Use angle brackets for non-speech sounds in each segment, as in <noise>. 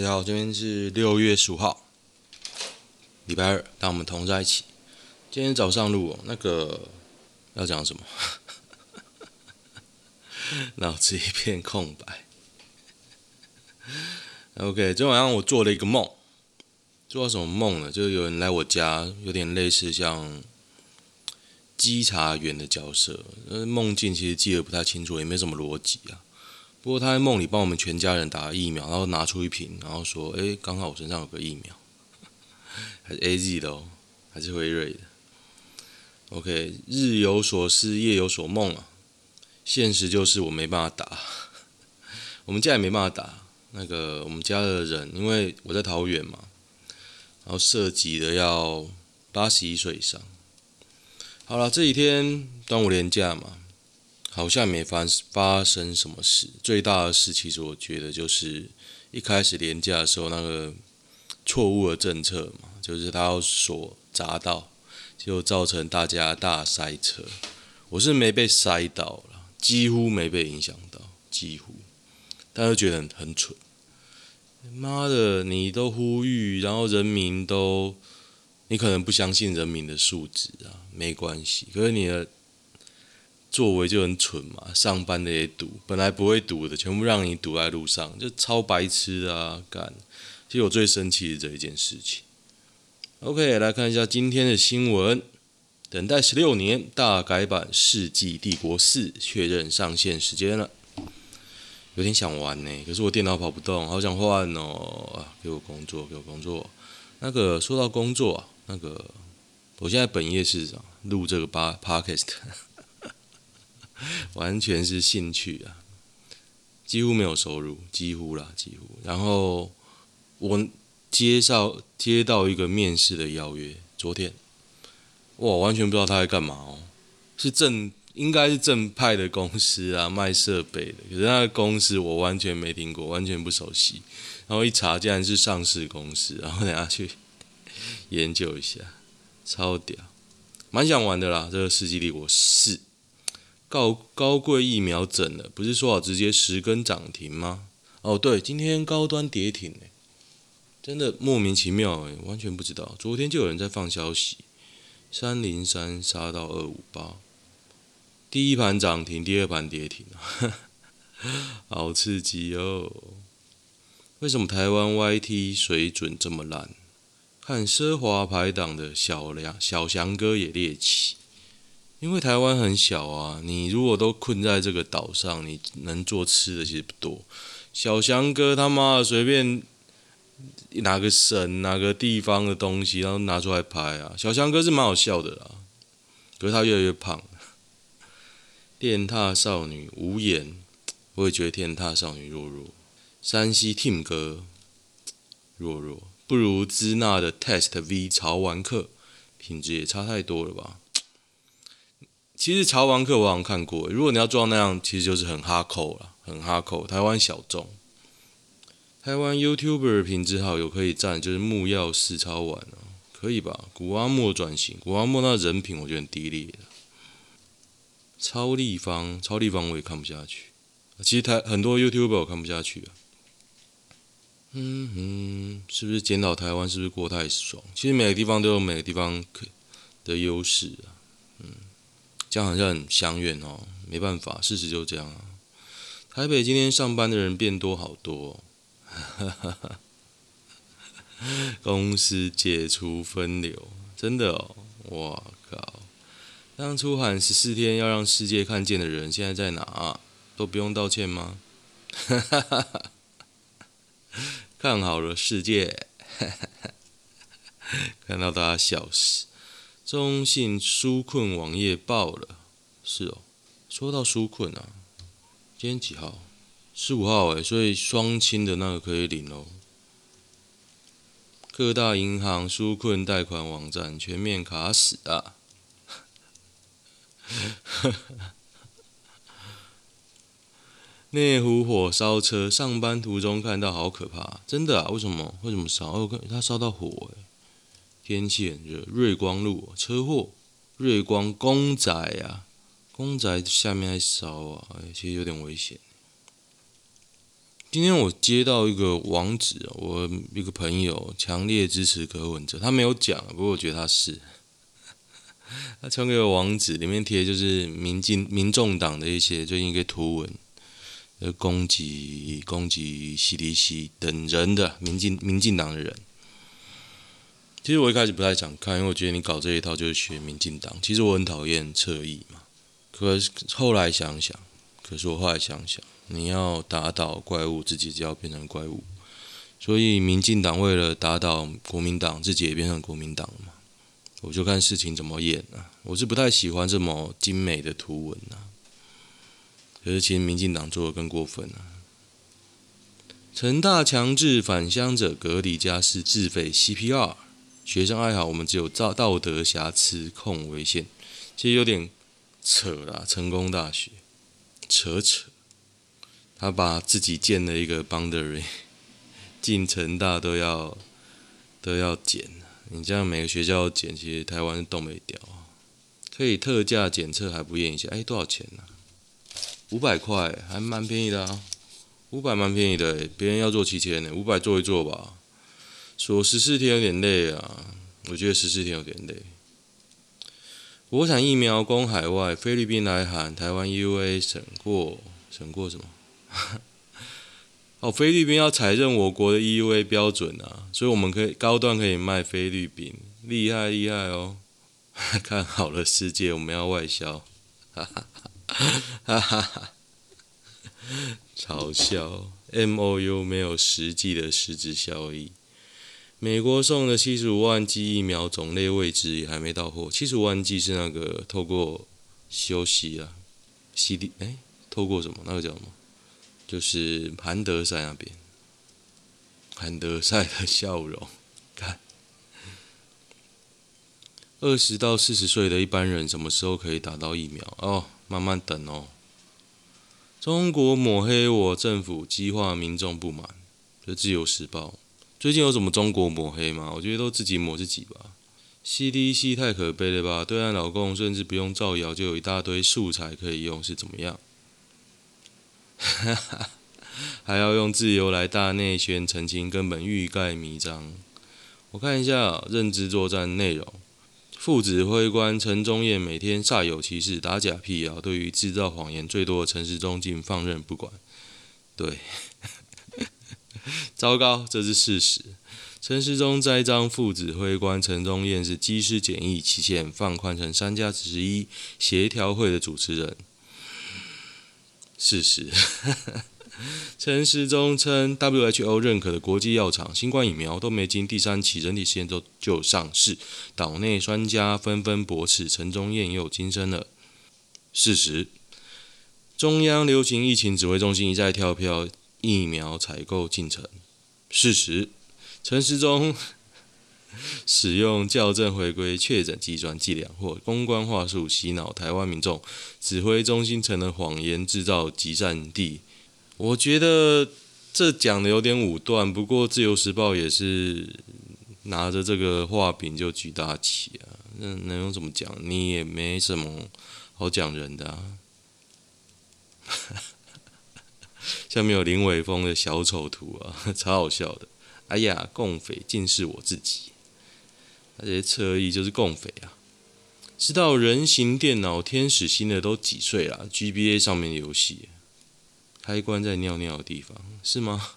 大家好，今天是六月十五号，礼拜二，当我们同在一起。今天早上录，那个要讲什么？<laughs> 脑子一片空白。OK，昨天晚上我做了一个梦，做了什么梦呢？就是有人来我家，有点类似像稽查员的角色。梦境其实记得不太清楚，也没什么逻辑啊。不过他在梦里帮我们全家人打了疫苗，然后拿出一瓶，然后说：“诶，刚好我身上有个疫苗，<laughs> 还是 AZ 的哦，还是辉瑞的。”OK，日有所思，夜有所梦啊。现实就是我没办法打，<laughs> 我们家也没办法打。那个我们家的人，因为我在桃园嘛，然后涉及的要八十一岁以上。好了，这几天端午连假嘛。好像没发发生什么事。最大的事，其实我觉得就是一开始连假的时候那个错误的政策嘛，就是他要锁匝道，就造成大家大塞车。我是没被塞到了，几乎没被影响到，几乎，但是觉得很很蠢。妈的，你都呼吁，然后人民都，你可能不相信人民的素质啊，没关系。可是你的。作为就很蠢嘛，上班的也堵，本来不会堵的，全部让你堵在路上，就超白痴啊！干，其实我最生气的这一件事情。OK，来看一下今天的新闻：等待十六年大改版《世纪帝国四》确认上线时间了。有点想玩呢，可是我电脑跑不动，好想换哦！啊，给我工作，给我工作。那个说到工作，那个我现在本业是啥？录这个八 Podcast。完全是兴趣啊，几乎没有收入，几乎啦，几乎。然后我接绍接到一个面试的邀约，昨天，哇，完全不知道他在干嘛哦，是正应该是正派的公司啊，卖设备的，可是那个公司我完全没听过，完全不熟悉。然后一查，竟然是上市公司，然后等下去研究一下，超屌，蛮想玩的啦，这个《世纪帝国四》。高高贵疫苗整了，不是说好直接十根涨停吗？哦，对，今天高端跌停诶，真的莫名其妙诶，完全不知道。昨天就有人在放消息，三零三杀到二五八，第一盘涨停，第二盘跌停，<laughs> 好刺激哦！为什么台湾 YT 水准这么烂？看奢华排档的小梁小翔哥也猎奇。因为台湾很小啊，你如果都困在这个岛上，你能做吃的其实不多。小翔哥他妈的随便哪个省哪个地方的东西，然后拿出来拍啊。小翔哥是蛮好笑的啦，可是他越来越胖。电踏少女无言，我也觉得电踏少女弱弱。山西 Team 哥弱弱，不如支那的 Test V 潮玩客，品质也差太多了吧。其实潮玩客我好像看过，如果你要做到那样，其实就是很哈扣了，很哈扣。台湾小众，台湾 YouTuber 品质好有可以赞，就是木曜四超玩哦，可以吧？古阿莫转型，古阿莫那人品我觉得很低劣的。超立方，超立方我也看不下去。其实台很多 YouTuber 我看不下去啊。嗯哼，是不是检讨台湾是不是过太爽？其实每个地方都有每个地方可的优势啊。这样好像很相远哦，没办法，事实就这样啊。台北今天上班的人变多好多哦，<laughs> 公司解除分流，真的哦，我靠！当初喊十四天要让世界看见的人，现在在哪？都不用道歉吗？<laughs> 看好了世界，<laughs> 看到大家笑死。中信纾困网页爆了，是哦。说到纾困啊，今天几号？十五号哎，所以双亲的那个可以领哦。各大银行纾困贷款网站全面卡死啊！<laughs> 内湖火烧车，上班途中看到好可怕，真的啊？为什么？为什么烧？哦，它烧到火哎。天气很热，瑞光路车祸，瑞光公宅啊，公宅下面还烧啊，其实有点危险。今天我接到一个网址，我一个朋友强烈支持柯文哲，他没有讲，不过我觉得他是。他传给我网址，里面贴就是民进、民众党的一些最近一个图文，攻击攻击西迪西等人的民进民进党的人。其实我一开始不太想看，因为我觉得你搞这一套就是学民进党。其实我很讨厌侧翼嘛，可是后来想想，可是我后来想想。你要打倒怪物，自己就要变成怪物。所以，民进党为了打倒国民党，自己也变成国民党了嘛。我就看事情怎么演啊。我是不太喜欢这么精美的图文啊。可是，其实民进党做的更过分啊。陈大强制返乡者隔离加试自费 CPR，学生爱好，我们只有道道德瑕疵控违宪。其实有点扯啦，成功大学扯扯。他把自己建了一个 boundary，<laughs> 进成大都要都要检。你这样每个学校检，其实台湾都没掉。可以特价检测还不验一下？哎，多少钱呢？五百块，还蛮便宜的啊。五百蛮便宜的，别人要做七千呢，五百做一做吧。说十四天有点累啊，我觉得十四天有点累。国产疫苗供海外，菲律宾来函，台湾 EUA 审过，审过什么？<laughs> 哦，菲律宾要采认我国的 EUA 标准啊，所以我们可以高端可以卖菲律宾，厉害厉害哦！<laughs> 看好了世界，我们要外销，哈哈哈哈哈！嘲笑，MOU 没有实际的实质效益。美国送的七十五万剂疫苗种类未知，也还没到货。七十五万剂是那个透过休息啊，CD 哎，透过什么？那个叫什么？就是韩德赛那边，韩德赛的笑容，<laughs> 看，二十到四十岁的一般人什么时候可以打到疫苗？哦，慢慢等哦。中国抹黑我政府，激化民众不满。这自由时报最近有什么中国抹黑吗？我觉得都自己抹自己吧。CDC 太可悲了吧？对岸老共甚至不用造谣，就有一大堆素材可以用，是怎么样？哈哈，还要用自由来大内宣澄清，根本欲盖弥彰。我看一下认知作战内容：副指挥官陈忠彦每天煞有其事打假辟谣，对于制造谎言最多的陈时中竟放任不管。对，<laughs> 糟糕，这是事实。陈时中栽赃副指挥官陈宗彦是机师检疫期限放宽成三加十一协调会的主持人。事实，<laughs> 陈时中称，WHO 认可的国际药厂新冠疫苗都没经第三期人体实验就就上市，岛内专家纷纷驳斥，陈宗彦又轻生了。事实，中央流行疫情指挥中心一再跳票疫苗采购进程。事实，陈时中。<laughs> 使用校正回归确诊计算伎俩或公关话术洗脑台湾民众，指挥中心成了谎言制造集散地。我觉得这讲的有点武断，不过自由时报也是拿着这个画饼就举大旗啊，那能用怎么讲？你也没什么好讲人的啊。下面有林伟峰的小丑图啊，<laughs> 超好笑的。哎呀，共匪竟是我自己。这些侧翼就是共匪啊！知道人形电脑天使星的都几岁了？GBA 上面的游戏，开关在尿尿的地方是吗？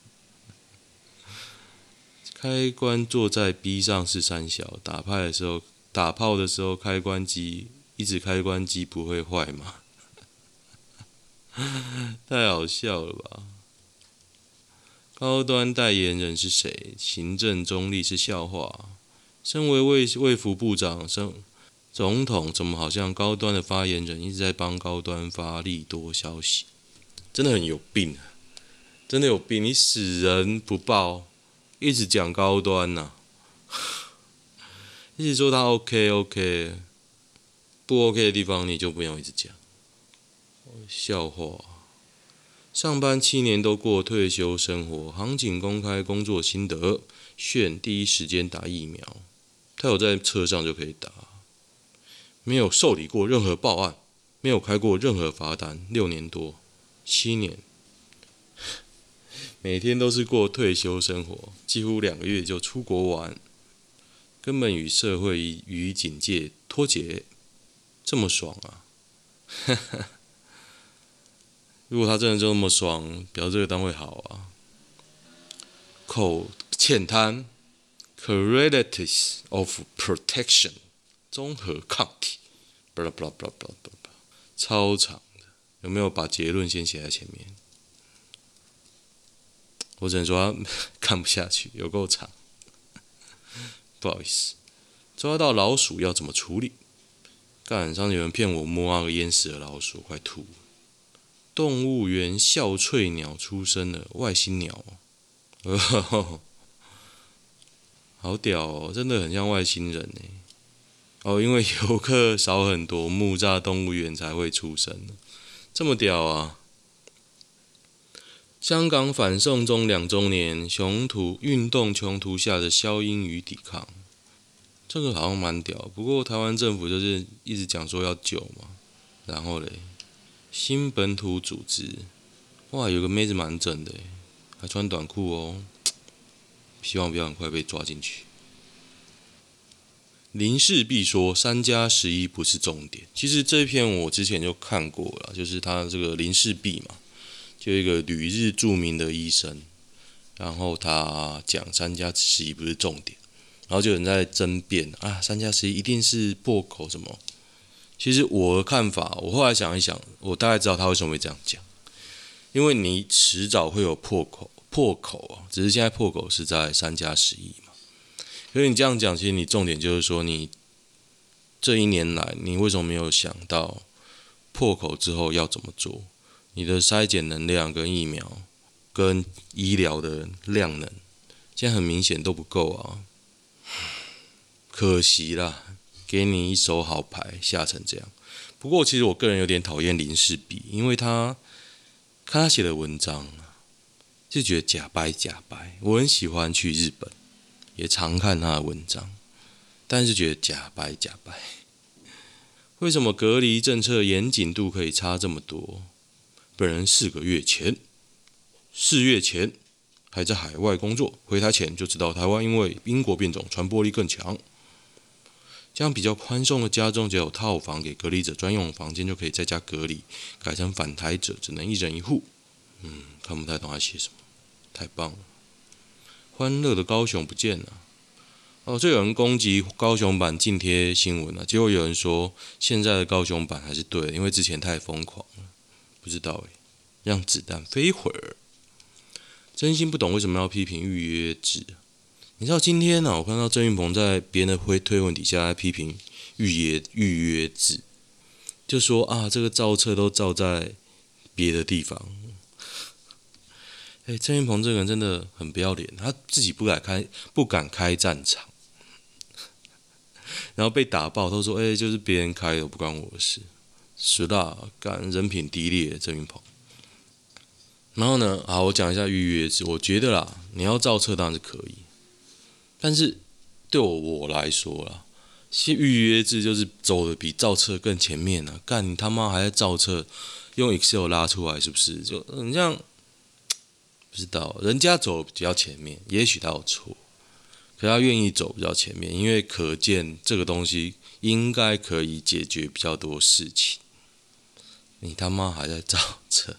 开关坐在 B 上是三小，打牌的时候打炮的时候开关机一直开关机不会坏吗？<laughs> 太好笑了吧！高端代言人是谁？行政中立是笑话。身为卫卫福部长，生总统怎么好像高端的发言人一直在帮高端发利多消息？真的很有病啊！真的有病！你死人不报，一直讲高端呐、<laughs> 一直说他 OK OK，不 OK 的地方你就不用一直讲。笑话！上班七年都过退休生活，航警公开工作心得，炫第一时间打疫苗。他有在车上就可以打，没有受理过任何报案，没有开过任何罚单，六年多，七年，每天都是过退休生活，几乎两个月就出国玩，根本与社会与警界脱节，这么爽啊！哈哈如果他真的就那么爽，表示这个单位好啊。口浅滩 Correlatives of Protection 综合抗体，巴拉巴拉巴拉巴拉巴拉，超长的，有没有把结论先写在前面？我只能说 <laughs> 看不下去，有够长，<laughs> 不好意思。抓到老鼠要怎么处理？干，上次有人骗我摸那个淹死的老鼠，快吐。动物园笑翠鸟出生了，外星鸟，哦，<laughs> 好屌哦，真的很像外星人呢。哦，因为游客少很多，木栅动物园才会出生，这么屌啊！香港反送中两周年，雄图运动穷途下的消音与抵抗，这个好像蛮屌。不过台湾政府就是一直讲说要救嘛，然后嘞。新本土组织，哇，有个妹子蛮正的，还穿短裤哦。<tsk> 希望不要很快被抓进去。林氏璧说三加十一不是重点，其实这一篇我之前就看过了，就是他这个林氏璧嘛，就一个旅日著名的医生，然后他讲三加十一不是重点，然后就有人在争辩啊，三加十一一定是破口什么？其实我的看法，我后来想一想，我大概知道他为什么会这样讲，因为你迟早会有破口，破口啊，只是现在破口是在三加十一嘛。所以你这样讲，其实你重点就是说，你这一年来，你为什么没有想到破口之后要怎么做？你的筛检能量跟疫苗跟医疗的量能，现在很明显都不够啊，可惜啦。给你一手好牌，下成这样。不过，其实我个人有点讨厌林氏璧，因为他看他写的文章，就觉得假掰假掰。我很喜欢去日本，也常看他的文章，但是觉得假掰假掰。为什么隔离政策严谨度可以差这么多？本人四个月前，四月前还在海外工作，回台前就知道台湾因为英国变种传播力更强。将比较宽松的家中只有套房给隔离者专用房间，就可以在家隔离，改成反台者只能一人一户。嗯，看不太懂他写什么，太棒了！欢乐的高雄不见了。哦，这有人攻击高雄版禁贴新闻了，结果有人说现在的高雄版还是对，因为之前太疯狂了。不知道诶，让子弹飞一会儿。真心不懂为什么要批评预约制。你知道今天呢、我看到郑云鹏在别人的推推文底下来批评预约预约制，就说啊，这个造册都造在别的地方。哎，郑云鹏这个人真的很不要脸，他自己不敢开不敢开战场，然后被打爆，都说哎，就是别人开的，不关我的事。是的，干人品低劣，郑云鹏。然后呢，好，我讲一下预约制，我觉得啦，你要造册当然是可以。但是对我我来说啦，预约制就是走的比造册更前面了。干你他妈还在造册，用 Excel 拉出来是不是？就你这样不知道，人家走比较前面，也许他有错，可他愿意走比较前面，因为可见这个东西应该可以解决比较多事情。你他妈还在造册，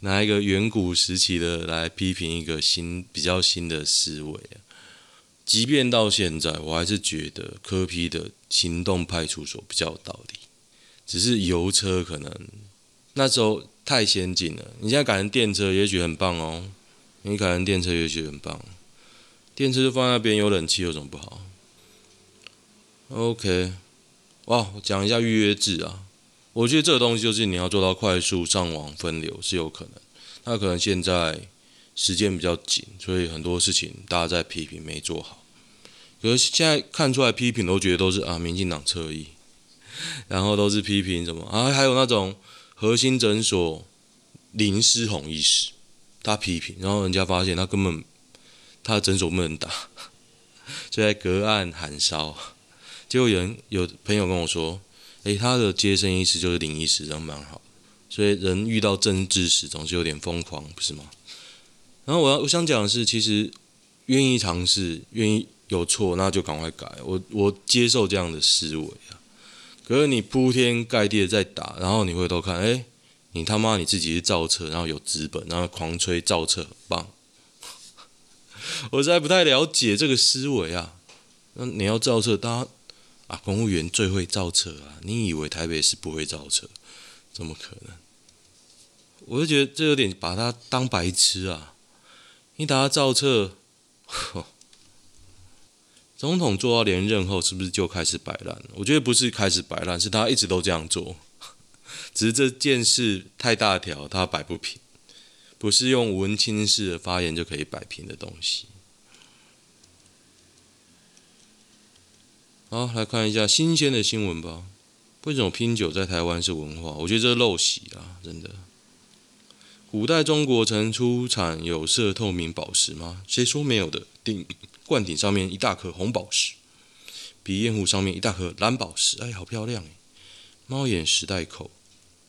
拿一个远古时期的来批评一个新比较新的思维啊！即便到现在，我还是觉得科批的行动派出所比较有道理。只是油车可能那时候太先进了，你现在改成电车也许很棒哦。你改成电车也许很棒，电车就放在那边有冷气有什么不好？OK，哇，我讲一下预约制啊。我觉得这个东西就是你要做到快速上网分流是有可能，那可能现在。时间比较紧，所以很多事情大家在批评没做好。可是现在看出来批评都觉得都是啊，民进党侧翼，<laughs> 然后都是批评什么啊？还有那种核心诊所林思宏医师，他批评，然后人家发现他根本他的诊所不能打，<laughs> 就在隔岸喊烧。结果有人有朋友跟我说，诶，他的接生医师就是林医师，人蛮好，所以人遇到政治时总是有点疯狂，不是吗？然后我要我想讲的是，其实愿意尝试，愿意有错，那就赶快改。我我接受这样的思维啊。可是你铺天盖地的在打，然后你回头看，哎，你他妈你自己是造车，然后有资本，然后狂吹造车很棒。<laughs> 我实在不太了解这个思维啊。那你要造车，大家啊，公务员最会造车啊。你以为台北是不会造车？怎么可能？我就觉得这有点把他当白痴啊。你打他造车，呵，<laughs> 总统做到连任后，是不是就开始摆烂？我觉得不是开始摆烂，是他一直都这样做，<laughs> 只是这件事太大条，他摆不平，不是用文青式的发言就可以摆平的东西。好，来看一下新鲜的新闻吧。为什么拼酒在台湾是文化？我觉得这是陋习啊，真的。古代中国曾出产有色透明宝石吗？谁说没有的？顶罐顶上面一大颗红宝石，鼻烟壶上面一大颗蓝宝石，哎，好漂亮哎！猫眼石袋口，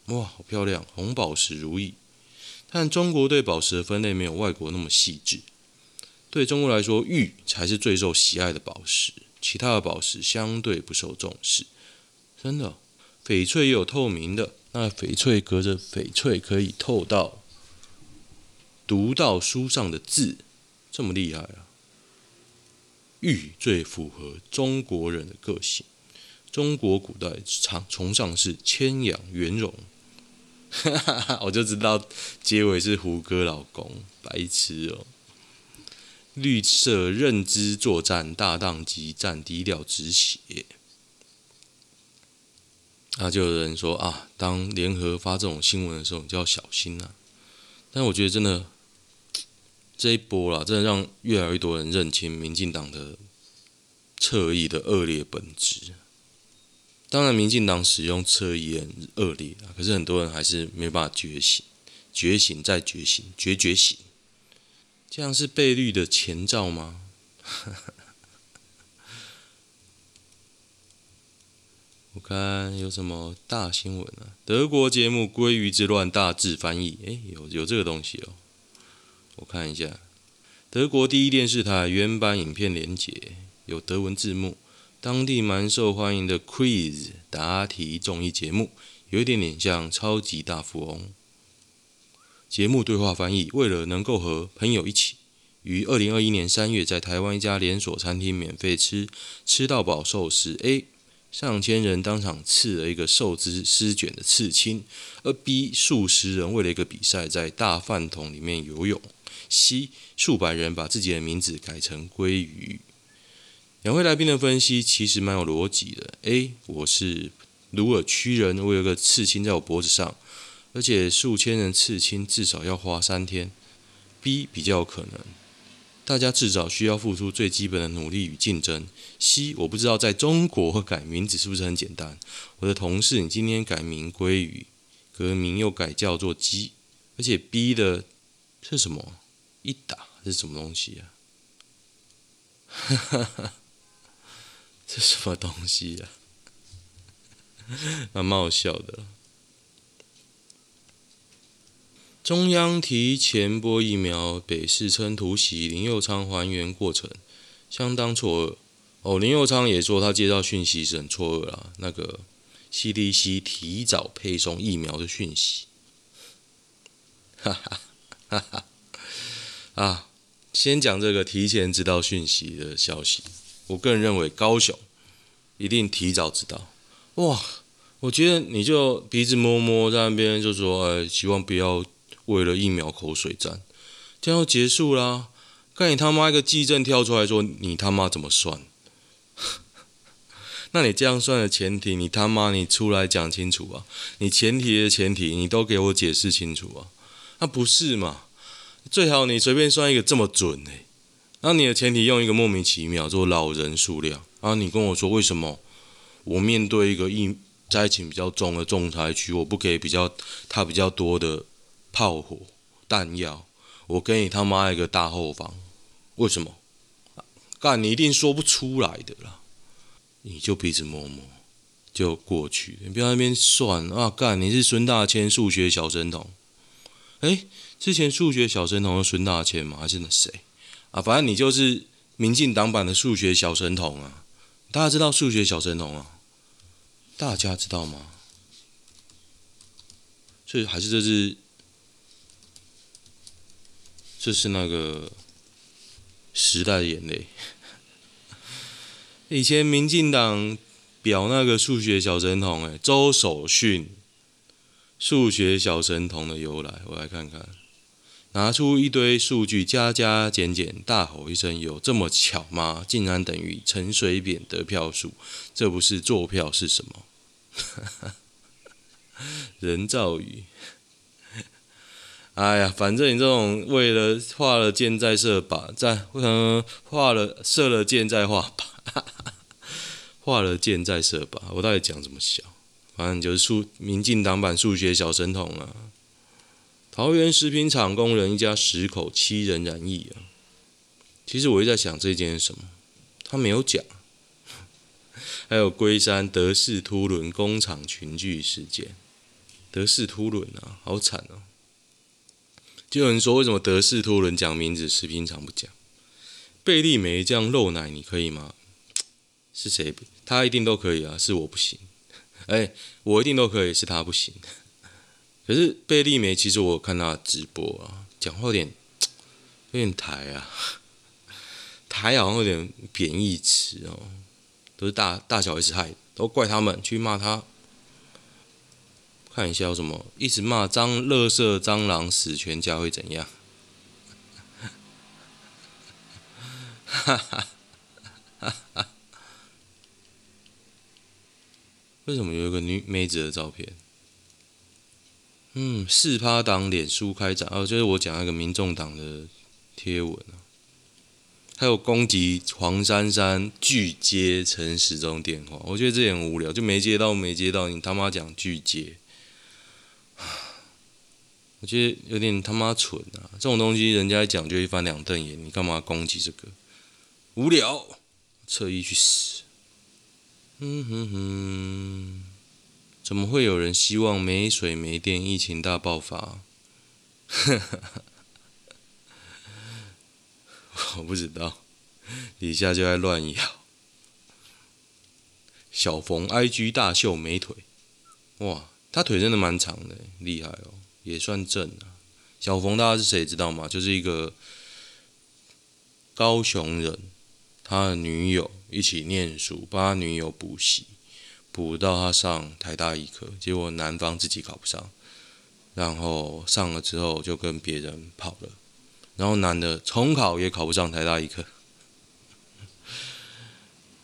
哇，好漂亮，红宝石如意。但中国对宝石的分类没有外国那么细致。对中国来说，玉才是最受喜爱的宝石，其他的宝石相对不受重视。真的，翡翠也有透明的，那翡翠隔着翡翠可以透到。读到书上的字，这么厉害啊！玉最符合中国人的个性。中国古代常崇尚是谦养圆融，哈哈哈，我就知道结尾是胡歌老公，白痴哦。绿色认知作战，大当即战，低调止血。那就有人说啊，当联合发这种新闻的时候，你就要小心了、啊。但我觉得真的。这一波啦，真的让越来越多人认清民进党的侧翼的恶劣本质。当然，民进党使用侧翼很恶劣啊，可是很多人还是没办法觉醒，觉醒再觉醒，觉觉醒。这样是被绿的前兆吗？<laughs> 我看有什么大新闻啊？德国节目《鲑鱼之乱》大致翻译，诶，有有这个东西哦。我看一下，德国第一电视台原版影片连结有德文字幕，当地蛮受欢迎的 quiz 答题综艺节目，有一点点像超级大富翁。节目对话翻译，为了能够和朋友一起，于二零二一年三月在台湾一家连锁餐厅免费吃吃到饱寿司，A 上千人当场刺了一个寿司丝卷的刺青，而 B 数十人为了一个比赛在大饭桶里面游泳。C 数百人把自己的名字改成鲑鱼。两位来宾的分析其实蛮有逻辑的。A 我是鲁尔区人，我有个刺青在我脖子上，而且数千人刺青至少要花三天。B 比较有可能，大家至少需要付出最基本的努力与竞争。C 我不知道在中国改名字是不是很简单。我的同事，你今天改名鲑鱼，革名又改叫做鸡，而且 B 的是什么？一打是什么东西啊？哈哈哈，这什么东西呀？<laughs> 蛮好笑的。中央提前播疫苗，北市称突袭，林佑昌还原过程相当错愕。哦，林佑昌也说他接到讯息是很错愕啦。那个 CDC 提早配送疫苗的讯息，哈哈哈哈。啊，先讲这个提前知道讯息的消息。我个人认为高雄一定提早知道。哇，我觉得你就鼻子摸摸在那边就说，哎，希望不要为了疫苗口水战，这样就结束啦。看你他妈一个计政跳出来说，你他妈怎么算？<laughs> 那你这样算的前提，你他妈你出来讲清楚啊！你前提的前提，你都给我解释清楚啊！那不是嘛？最好你随便算一个这么准诶，那你的前提用一个莫名其妙做老人数量，然后你跟我说为什么我面对一个疫灾情比较重的重灾区，我不给比较他比较多的炮火弹药，我给你他妈一个大后方，为什么？干你一定说不出来的啦，你就鼻子摸摸就过去，你不要那边算啊！干你是孙大千数学小神童。哎，之前数学小神童的孙大千吗？还是那谁啊？反正你就是民进党版的数学小神童啊！大家知道数学小神童啊？大家知道吗？所以还是这是，这是那个时代的眼泪。<laughs> 以前民进党表那个数学小神童，哎，周守训。数学小神童的由来，我来看看。拿出一堆数据，加加减减，大吼一声：“有这么巧吗？竟然等于陈水扁得票数，这不是坐票是什么？” <laughs> 人造雨。哎呀，反正你这种为了画了箭再射靶，再嗯画了射了箭再画靶，<laughs> 画了箭再射靶，我到底讲怎么小？反正就是数民进党版数学小神童啊！桃园食品厂工人一家十口七人染疫啊！其实我一直在想这件事什么，他没有讲。<laughs> 还有龟山德式凸轮工厂群聚事件，德式凸轮啊，好惨哦！就有人说，为什么德式凸轮讲名字，食品厂不讲？贝利梅这样漏奶，你可以吗？是谁？他一定都可以啊，是我不行。哎、我一定都可以，是他不行。可是贝利梅，其实我看他直播啊，讲话有点有点台啊，台好像有点贬义词哦，都是大大小 S 害，都怪他们去骂他。看一下有什么，一直骂蟑垃圾蟑螂死全家会怎样？哈哈哈哈哈。为什么有一个女妹子的照片？嗯，四趴党脸书开展哦，就是我讲那个民众党的贴文，还有攻击黄珊珊拒接陈时中电话，我觉得这也无聊，就没接到没接到，你他妈讲拒接，<sighs> 我觉得有点他妈蠢啊！这种东西人家一讲就一翻两瞪眼，你干嘛攻击这个？无聊，侧翼去死！嗯哼哼，怎么会有人希望没水没电、疫情大爆发？我不知道，底下就在乱咬。小冯 IG 大秀美腿，哇，他腿真的蛮长的，厉害哦，也算正啊。小冯大家是谁知道吗？就是一个高雄人。他的女友一起念书，帮他女友补习，补到他上台大医科，结果男方自己考不上，然后上了之后就跟别人跑了，然后男的重考也考不上台大医科。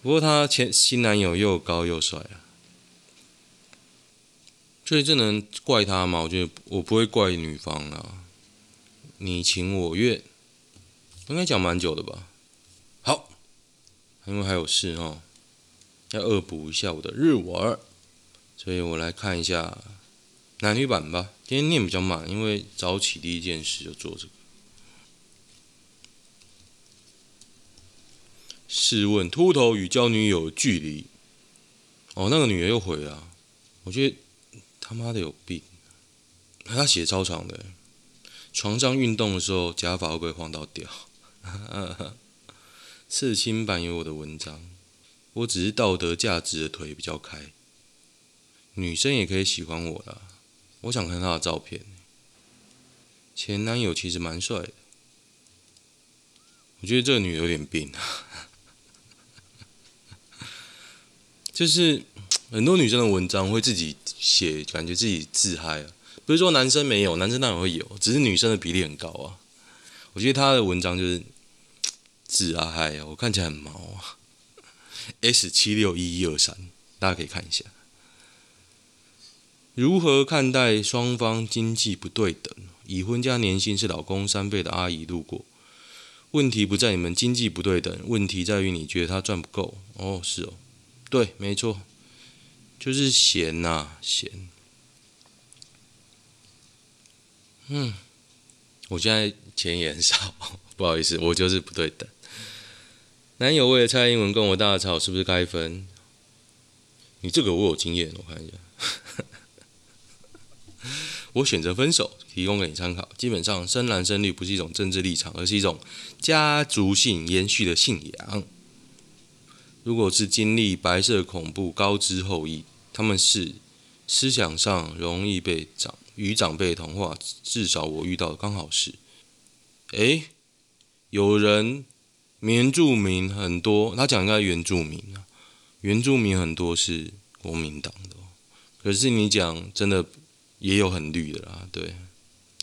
不过他前新男友又高又帅啊，所以这能怪他吗？我觉得我不会怪女方啊，你情我愿，应该讲蛮久的吧。因为还有事哦，要恶补一下我的日文，所以我来看一下男女版吧。今天念比较慢，因为早起第一件事就做这个。试问秃头与交女友距离？哦，那个女的又回了，我觉得他妈的有病。他写超长的，床上运动的时候假发会不会晃到掉？<laughs> 刺青版有我的文章，我只是道德价值的腿比较开，女生也可以喜欢我啦。我想看她的照片，前男友其实蛮帅的，我觉得这个女的有点病啊，就是很多女生的文章会自己写，感觉自己自嗨啊。不是说男生没有，男生当然会有，只是女生的比例很高啊。我觉得她的文章就是。自啊嗨呀，我看起来很毛啊。S 七六一一二三，大家可以看一下。如何看待双方经济不对等？已婚加年薪是老公三倍的阿姨路过。问题不在你们经济不对等，问题在于你觉得他赚不够。哦，是哦，对，没错，就是闲呐、闲。嗯，我现在钱也很少，<laughs> 不好意思，我就是不对等。男友为了蔡英文跟我大吵，是不是该分？你这个我有经验，我看一下。<laughs> 我选择分手，提供给你参考。基本上，深蓝深绿不是一种政治立场，而是一种家族性延续的信仰。如果是经历白色恐怖高知后裔，他们是思想上容易被长与长辈同化。至少我遇到的刚好是，诶，有人原住民很多，他讲应该原住民啊，原住民很多是国民党的。可是你讲真的也有很绿的啦，对，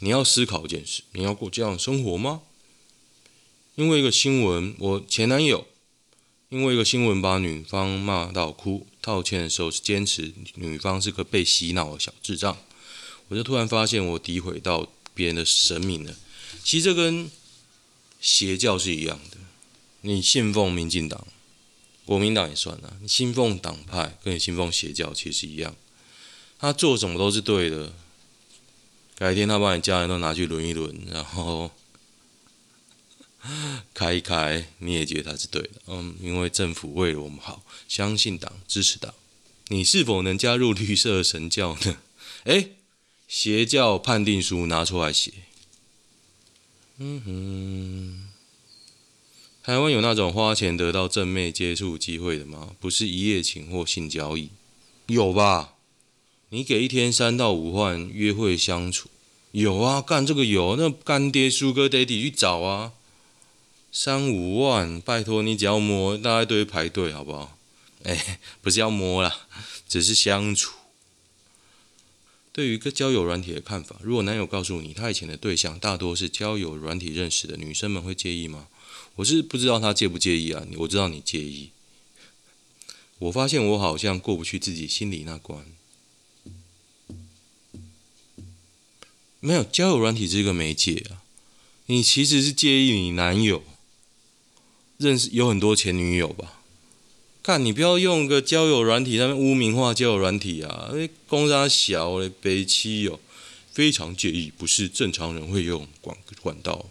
你要思考一件事，你要过这样生活吗？因为一个新闻，我前男友。因为一个新闻把女方骂到哭，道歉的时候是坚持女方是个被洗脑的小智障，我就突然发现我诋毁到别人的神明了。其实这跟邪教是一样的，你信奉民进党、国民党也算了，你信奉党派跟你信奉邪教其实一样，他做什么都是对的。改天他把你家人都拿去轮一轮，然后。<laughs> 开一开，你也觉得他是对的，嗯，因为政府为了我们好，相信党，支持党。你是否能加入绿色神教呢？<laughs> 诶，邪教判定书拿出来写。嗯哼，台湾有那种花钱得到正妹接触机会的吗？不是一夜情或性交易，有吧？你给一天三到五万约会相处，有啊，干这个有，那干爹 Sugar Daddy 去找啊。三五万，拜托你只要摸，大家都会排队，好不好？哎，不是要摸啦，只是相处。对于一个交友软体的看法，如果男友告诉你他以前的对象大多是交友软体认识的，女生们会介意吗？我是不知道他介不介意啊，我知道你介意。我发现我好像过不去自己心里那关。没有，交友软体这个媒介啊，你其实是介意你男友。认识有很多前女友吧？看你不要用个交友软体，那污名化交友软体啊！哎，公三小嘞，北七哦，非常介意，不是正常人会用管管道。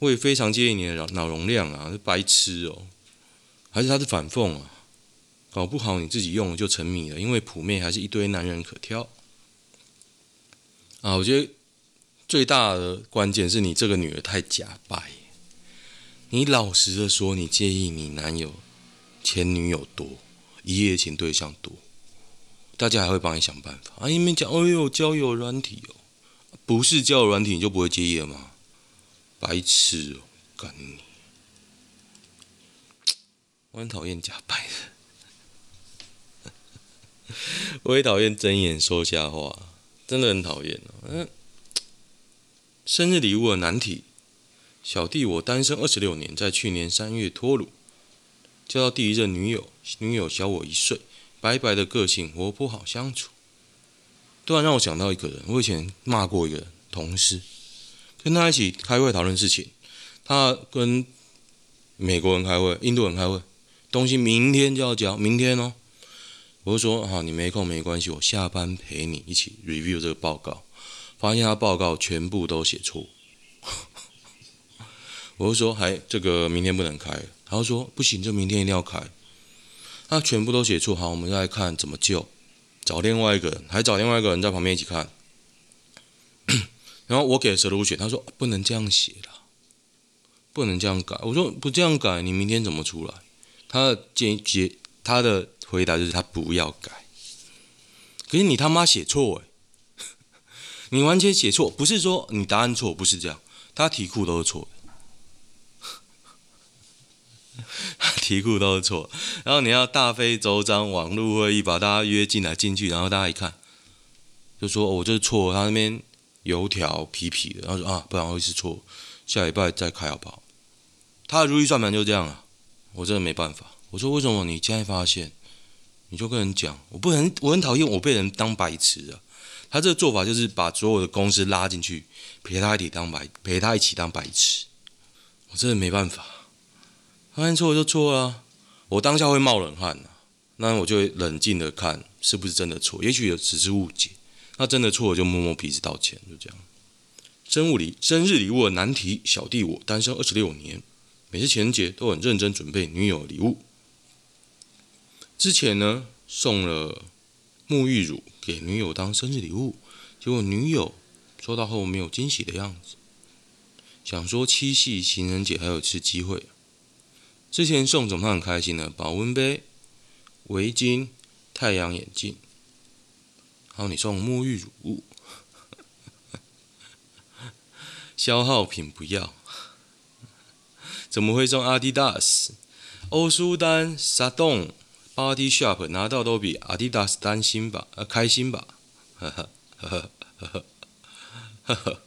我也非常介意你的脑脑容量啊，是白痴哦，还是他是反讽啊？搞不好你自己用了就沉迷了，因为普妹还是一堆男人可挑啊！我觉得最大的关键是你这个女儿太假掰。你老实的说，你介意你男友前女友多，一夜情对象多，大家还会帮你想办法啊！你们讲，哎呦，交友软体哦，不是交友软体你就不会介意了吗？白痴哦，干你！我很讨厌假白的，<laughs> 我也讨厌睁眼说瞎话，真的很讨厌哦。嗯，生日礼物的难题。小弟我单身二十六年，在去年三月脱乳，交到第一任女友，女友小我一岁，白白的个性，活泼好相处。突然让我想到一个人，我以前骂过一个人同事，跟他一起开会讨论事情，他跟美国人开会，印度人开会，东西明天就要交，明天哦。我就说好，你没空没关系，我下班陪你一起 review 这个报告，发现他报告全部都写错。<laughs> 我就说，还这个明天不能开，他就说不行，这明天一定要开。他全部都写错，好，我们再来看怎么救，找另外一个人，还找另外一个人在旁边一起看。然后我给了 solution，他说不能这样写啦，不能这样改。我说不这样改，你明天怎么出来？他的建议，他的回答就是他不要改。可是你他妈写错诶，<laughs> 你完全写错，不是说你答案错，不是这样，他题库都是错的。<laughs> 题库都是错，然后你要大费周章网络会议把大家约进来进去，然后大家一看，就说我这是错，他那边油条皮皮的，然后说啊，不然会是错，下礼拜再开好不好？他的如意算盘就这样啊，我真的没办法。我说为什么你现在发现，你就跟人讲，我不能，我很讨厌我被人当白痴啊。他这个做法就是把所有的公司拉进去，陪他一起当白，陪他一起当白痴，我真的没办法。发现错就错啊，我当下会冒冷汗啊，那我就会冷静的看是不是真的错，也许也只是误解，那真的错了就摸摸鼻子道歉，就这样。生物礼生日礼物的难题，小弟我单身二十六年，每次情人节都很认真准备女友礼物。之前呢送了沐浴乳给女友当生日礼物，结果女友收到后没有惊喜的样子，想说七夕情人节还有一次机会。之前送总他很开心的保温杯、围巾、太阳眼镜，然后你送沐浴乳，<laughs> 消耗品不要，怎么会送阿迪达斯、欧舒丹、沙洞、Body Shop 拿到都比阿迪达斯担心吧？呃，开心吧？呵呵呵呵呵呵呵呵，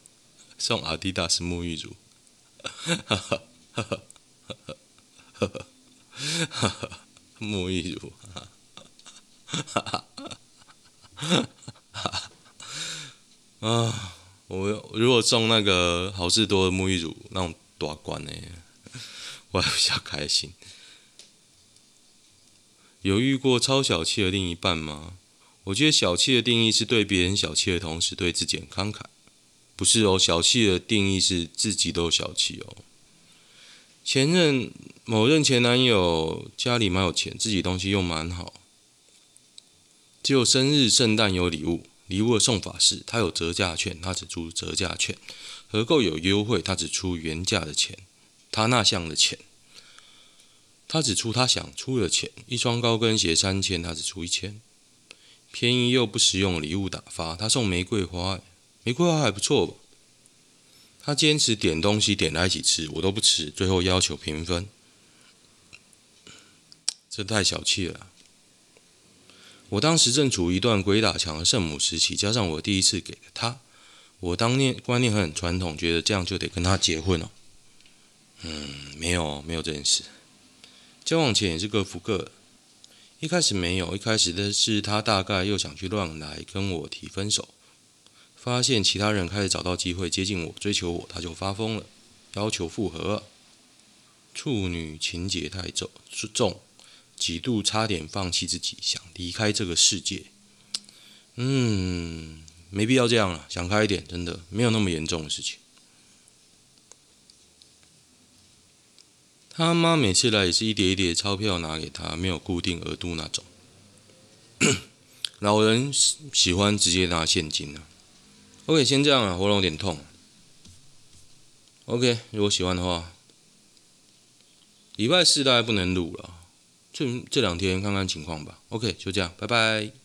送阿迪达斯沐浴乳，呵呵呵呵呵呵。哈哈，哈哈，沐浴乳，哈哈，哈哈，哈哈，啊！我如果送那个好市多的沐浴乳，那种大罐的，<laughs> 我还比较开心。有遇过超小气的另一半吗？我觉得小气的定义是对别人小气的同时对自己很慷慨，不是哦。小气的定义是自己都小气哦。前任某任前男友家里蛮有钱，自己东西又蛮好，只有生日、圣诞有礼物，礼物送法是他有折价券，他只出折价券；合购有优惠，他只出原价的钱，他那项的钱，他只出他想出的钱。一双高跟鞋三千，他只出一千，便宜又不实用的礼物打发，他送玫瑰花，玫瑰花还不错吧。他坚持点东西点来一起吃，我都不吃，最后要求平分，这太小气了。我当时正处于一段鬼打墙的圣母时期，加上我第一次给了他，我当年观念很传统，觉得这样就得跟他结婚了。嗯，没有，没有这件事。交往前也是各付各，一开始没有，一开始的是他大概又想去乱来，跟我提分手。发现其他人开始找到机会接近我、追求我，他就发疯了，要求复合。处女情结太重，重，几度差点放弃自己，想离开这个世界。嗯，没必要这样了，想开一点，真的没有那么严重的事情。他妈每次来也是一叠一叠钞票拿给他，没有固定额度那种。老人喜欢直接拿现金啊。OK，先这样啊，喉咙有点痛。OK，如果喜欢的话，礼拜四大概不能录了，这这两天看看情况吧。OK，就这样，拜拜。